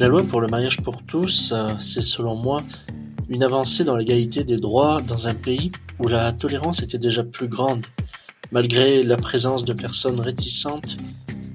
La loi pour le mariage pour tous, euh, c'est selon moi une avancée dans l'égalité des droits dans un pays où la tolérance était déjà plus grande, malgré la présence de personnes réticentes,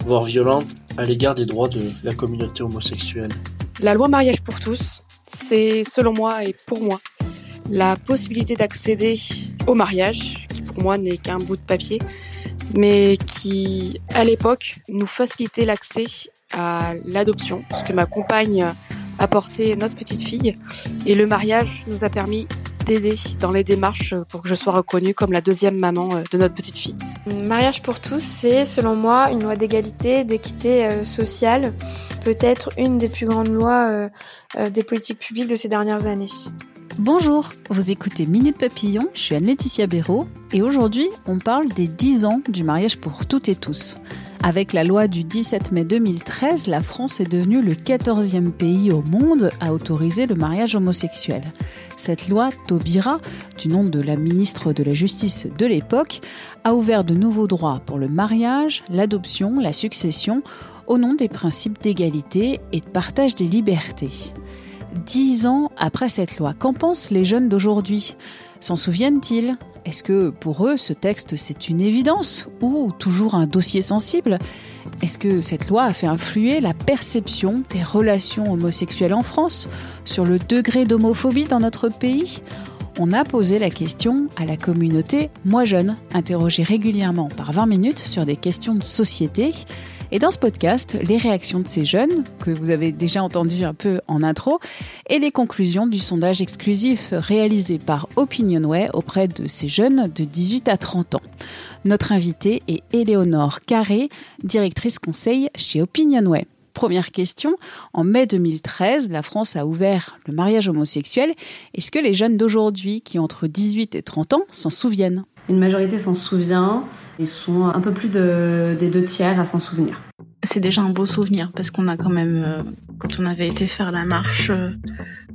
voire violentes, à l'égard des droits de la communauté homosexuelle. La loi mariage pour tous, c'est selon moi et pour moi la possibilité d'accéder au mariage, qui pour moi n'est qu'un bout de papier, mais qui à l'époque nous facilitait l'accès à l'adoption, ce que ma compagne a porté notre petite fille, et le mariage nous a permis d'aider dans les démarches pour que je sois reconnue comme la deuxième maman euh, de notre petite fille. Mariage pour tous, c'est selon moi une loi d'égalité, d'équité euh, sociale, peut-être une des plus grandes lois euh, des politiques publiques de ces dernières années. Bonjour, vous écoutez Minute Papillon, je suis Anne-Laetitia Béraud et aujourd'hui on parle des 10 ans du mariage pour toutes et tous. Avec la loi du 17 mai 2013, la France est devenue le 14e pays au monde à autoriser le mariage homosexuel. Cette loi, Taubira, du nom de la ministre de la Justice de l'époque, a ouvert de nouveaux droits pour le mariage, l'adoption, la succession, au nom des principes d'égalité et de partage des libertés. Dix ans après cette loi, qu'en pensent les jeunes d'aujourd'hui? S'en souviennent-ils? Est-ce que pour eux ce texte c'est une évidence ou toujours un dossier sensible? Est-ce que cette loi a fait influer la perception des relations homosexuelles en France sur le degré d'homophobie dans notre pays? On a posé la question à la communauté Moi Jeune, interrogée régulièrement par 20 minutes sur des questions de société. Et dans ce podcast, les réactions de ces jeunes, que vous avez déjà entendu un peu en intro, et les conclusions du sondage exclusif réalisé par Opinionway auprès de ces jeunes de 18 à 30 ans. Notre invitée est Éléonore Carré, directrice conseil chez Opinionway. Première question, en mai 2013, la France a ouvert le mariage homosexuel. Est-ce que les jeunes d'aujourd'hui, qui ont entre 18 et 30 ans, s'en souviennent? Une majorité s'en souvient. Ils sont un peu plus de, des deux tiers à s'en souvenir. C'est déjà un beau souvenir parce qu'on a quand même, euh, quand on avait été faire la marche euh,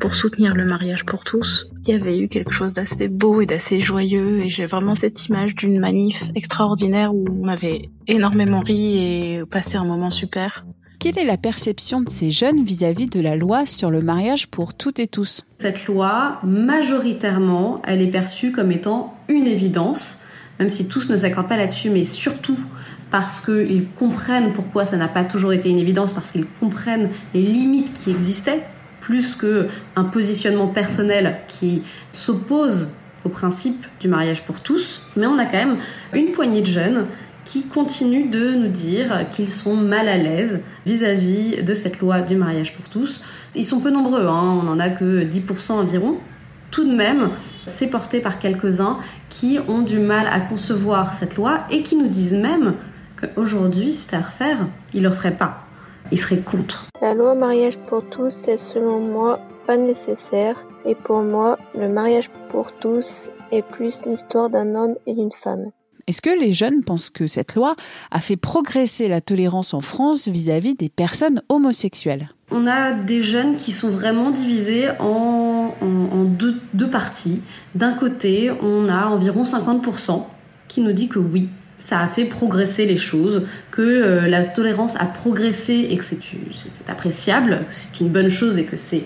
pour soutenir le mariage pour tous, il y avait eu quelque chose d'assez beau et d'assez joyeux et j'ai vraiment cette image d'une manif extraordinaire où on avait énormément ri et passé un moment super. Quelle est la perception de ces jeunes vis-à-vis de la loi sur le mariage pour toutes et tous? Cette loi, majoritairement, elle est perçue comme étant une évidence, même si tous ne s'accordent pas là-dessus, mais surtout parce qu'ils comprennent pourquoi ça n'a pas toujours été une évidence, parce qu'ils comprennent les limites qui existaient, plus qu'un positionnement personnel qui s'oppose au principe du mariage pour tous. Mais on a quand même une poignée de jeunes qui continuent de nous dire qu'ils sont mal à l'aise vis-à-vis de cette loi du mariage pour tous. Ils sont peu nombreux, hein, on n'en a que 10% environ. Tout de même, c'est porté par quelques-uns qui ont du mal à concevoir cette loi et qui nous disent même qu'aujourd'hui, si c'était à refaire, ils ne le feraient pas. Ils seraient contre. La loi mariage pour tous est selon moi pas nécessaire et pour moi, le mariage pour tous est plus l'histoire d'un homme et d'une femme. Est-ce que les jeunes pensent que cette loi a fait progresser la tolérance en France vis-à-vis des personnes homosexuelles? On a des jeunes qui sont vraiment divisés en, deux parties. D'un côté, on a environ 50% qui nous dit que oui, ça a fait progresser les choses, que euh, la tolérance a progressé et que c'est appréciable, que c'est une bonne chose et que c'est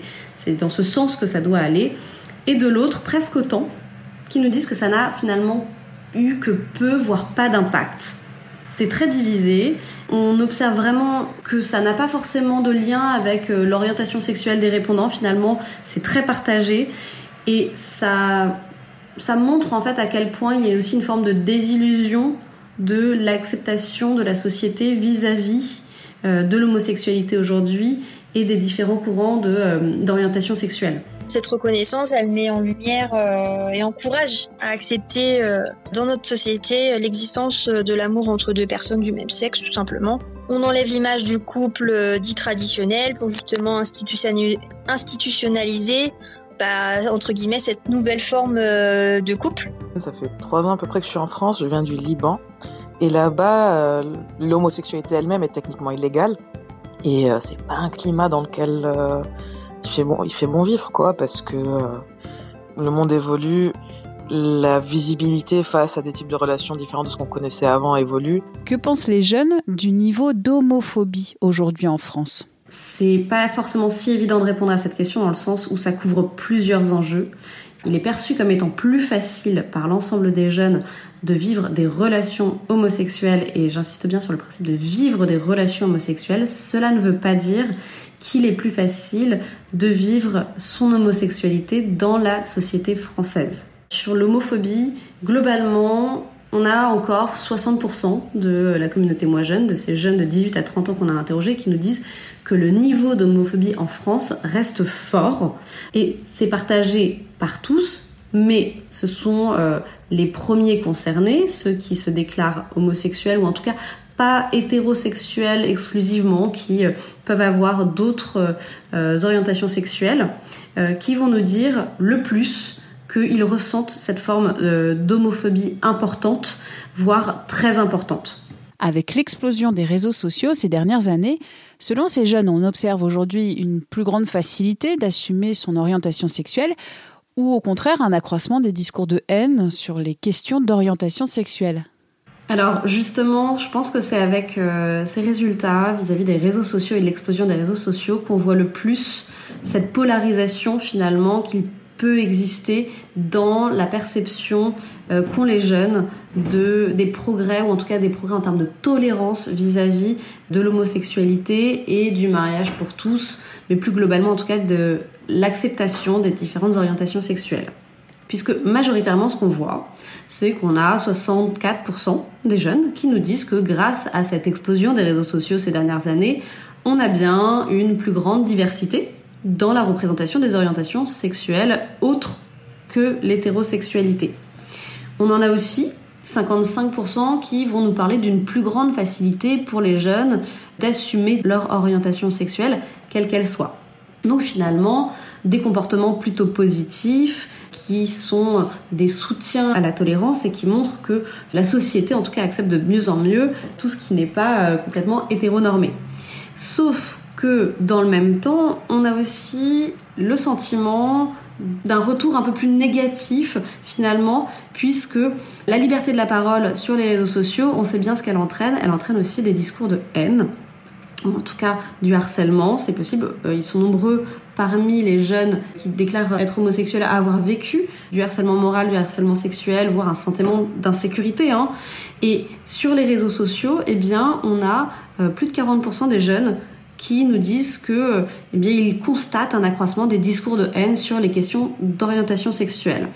dans ce sens que ça doit aller. Et de l'autre, presque autant, qui nous disent que ça n'a finalement eu que peu, voire pas d'impact. C'est très divisé. On observe vraiment que ça n'a pas forcément de lien avec euh, l'orientation sexuelle des répondants. Finalement, c'est très partagé et ça, ça montre en fait à quel point il y a aussi une forme de désillusion de l'acceptation de la société vis-à-vis euh, de l'homosexualité aujourd'hui et des différents courants d'orientation euh, sexuelle. Cette reconnaissance, elle met en lumière euh, et encourage à accepter euh, dans notre société l'existence de l'amour entre deux personnes du même sexe, tout simplement. On enlève l'image du couple dit traditionnel pour justement institutionnaliser bah, entre guillemets cette nouvelle forme de couple. Ça fait trois ans à peu près que je suis en France, je viens du Liban. Et là-bas, l'homosexualité elle-même est techniquement illégale. Et c'est pas un climat dans lequel il fait bon, il fait bon vivre quoi, parce que euh, le monde évolue, la visibilité face à des types de relations différentes de ce qu'on connaissait avant évolue. Que pensent les jeunes du niveau d'homophobie aujourd'hui en France? C'est pas forcément si évident de répondre à cette question dans le sens où ça couvre plusieurs enjeux. Il est perçu comme étant plus facile par l'ensemble des jeunes de vivre des relations homosexuelles, et j'insiste bien sur le principe de vivre des relations homosexuelles, cela ne veut pas dire qu'il est plus facile de vivre son homosexualité dans la société française. Sur l'homophobie, globalement, on a encore 60% de la communauté moins jeune, de ces jeunes de 18 à 30 ans qu'on a interrogés, qui nous disent que le niveau d'homophobie en France reste fort. Et c'est partagé par tous, mais ce sont euh, les premiers concernés, ceux qui se déclarent homosexuels ou en tout cas pas hétérosexuels exclusivement, qui euh, peuvent avoir d'autres euh, orientations sexuelles, qui vont nous dire le plus qu'ils ressentent cette forme d'homophobie importante, voire très importante. Avec l'explosion des réseaux sociaux ces dernières années, selon ces jeunes, on observe aujourd'hui une plus grande facilité d'assumer son orientation sexuelle ou au contraire un accroissement des discours de haine sur les questions d'orientation sexuelle. Alors justement, je pense que c'est avec euh, ces résultats vis-à-vis des réseaux sociaux et de l'explosion des réseaux sociaux qu'on voit le plus cette polarisation finalement qu'il peut exister dans la perception euh, qu'ont les jeunes de des progrès ou en tout cas des progrès en termes de tolérance vis-à-vis de l'homosexualité et du mariage pour tous, mais plus globalement en tout cas de l'acceptation des différentes orientations sexuelles. Puisque majoritairement ce qu'on voit, c'est qu'on a 64% des jeunes qui nous disent que grâce à cette explosion des réseaux sociaux ces dernières années, on a bien une plus grande diversité dans la représentation des orientations sexuelles autres que l'hétérosexualité. On en a aussi 55% qui vont nous parler d'une plus grande facilité pour les jeunes d'assumer leur orientation sexuelle, quelle qu'elle soit. Donc finalement, des comportements plutôt positifs, qui sont des soutiens à la tolérance et qui montrent que la société, en tout cas, accepte de mieux en mieux tout ce qui n'est pas euh, complètement hétéronormé. Sauf que dans le même temps, on a aussi le sentiment d'un retour un peu plus négatif finalement, puisque la liberté de la parole sur les réseaux sociaux, on sait bien ce qu'elle entraîne, elle entraîne aussi des discours de haine en tout cas du harcèlement, c'est possible. Euh, ils sont nombreux parmi les jeunes qui déclarent être homosexuels à avoir vécu du harcèlement moral, du harcèlement sexuel, voire un sentiment d'insécurité. Hein. Et sur les réseaux sociaux, eh bien, on a euh, plus de 40% des jeunes qui nous disent que, eh bien, ils constatent un accroissement des discours de haine sur les questions d'orientation sexuelle.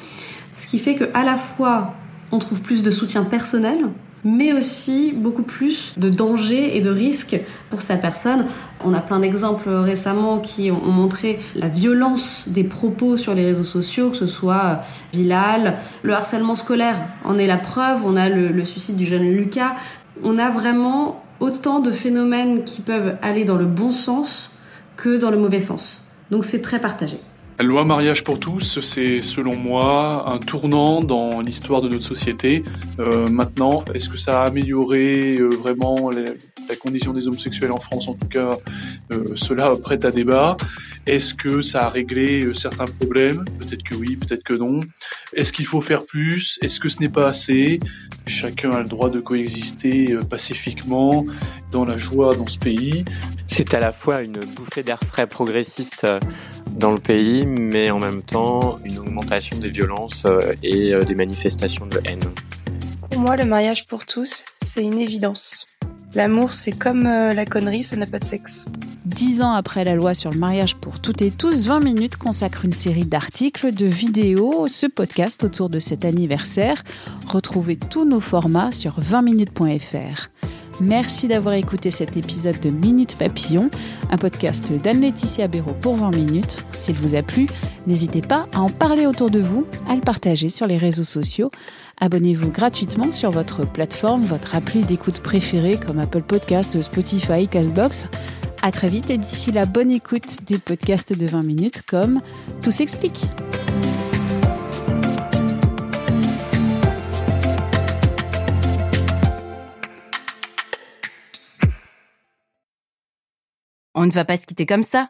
Ce qui fait que à la fois on trouve plus de soutien personnel mais aussi beaucoup plus de dangers et de risques pour sa personne. On a plein d'exemples récemment qui ont montré la violence des propos sur les réseaux sociaux, que ce soit Bilal, le harcèlement scolaire en est la preuve, on a le suicide du jeune Lucas. On a vraiment autant de phénomènes qui peuvent aller dans le bon sens que dans le mauvais sens. Donc c'est très partagé. La loi mariage pour tous, c'est selon moi un tournant dans l'histoire de notre société. Euh, maintenant, est-ce que ça a amélioré euh, vraiment la condition des homosexuels en France En tout cas, euh, cela prête à débat. Est-ce que ça a réglé euh, certains problèmes? Peut-être que oui, peut-être que non. Est-ce qu'il faut faire plus? Est-ce que ce n'est pas assez? Chacun a le droit de coexister euh, pacifiquement, dans la joie dans ce pays. C'est à la fois une bouffée d'air frais progressiste dans le pays, mais en même temps une augmentation des violences euh, et euh, des manifestations de haine. Pour moi, le mariage pour tous, c'est une évidence. L'amour, c'est comme euh, la connerie, ça n'a pas de sexe. Dix ans après la loi sur le mariage pour toutes et tous, 20 minutes consacre une série d'articles, de vidéos, ce podcast autour de cet anniversaire. Retrouvez tous nos formats sur 20minutes.fr. Merci d'avoir écouté cet épisode de Minute Papillon, un podcast d'Anne-Laetitia Béraud pour 20 minutes. S'il vous a plu, n'hésitez pas à en parler autour de vous, à le partager sur les réseaux sociaux. Abonnez-vous gratuitement sur votre plateforme, votre appli d'écoute préférée comme Apple Podcast, Spotify, Castbox. À très vite et d'ici la bonne écoute des podcasts de 20 minutes comme Tout s'explique. On ne va pas se quitter comme ça.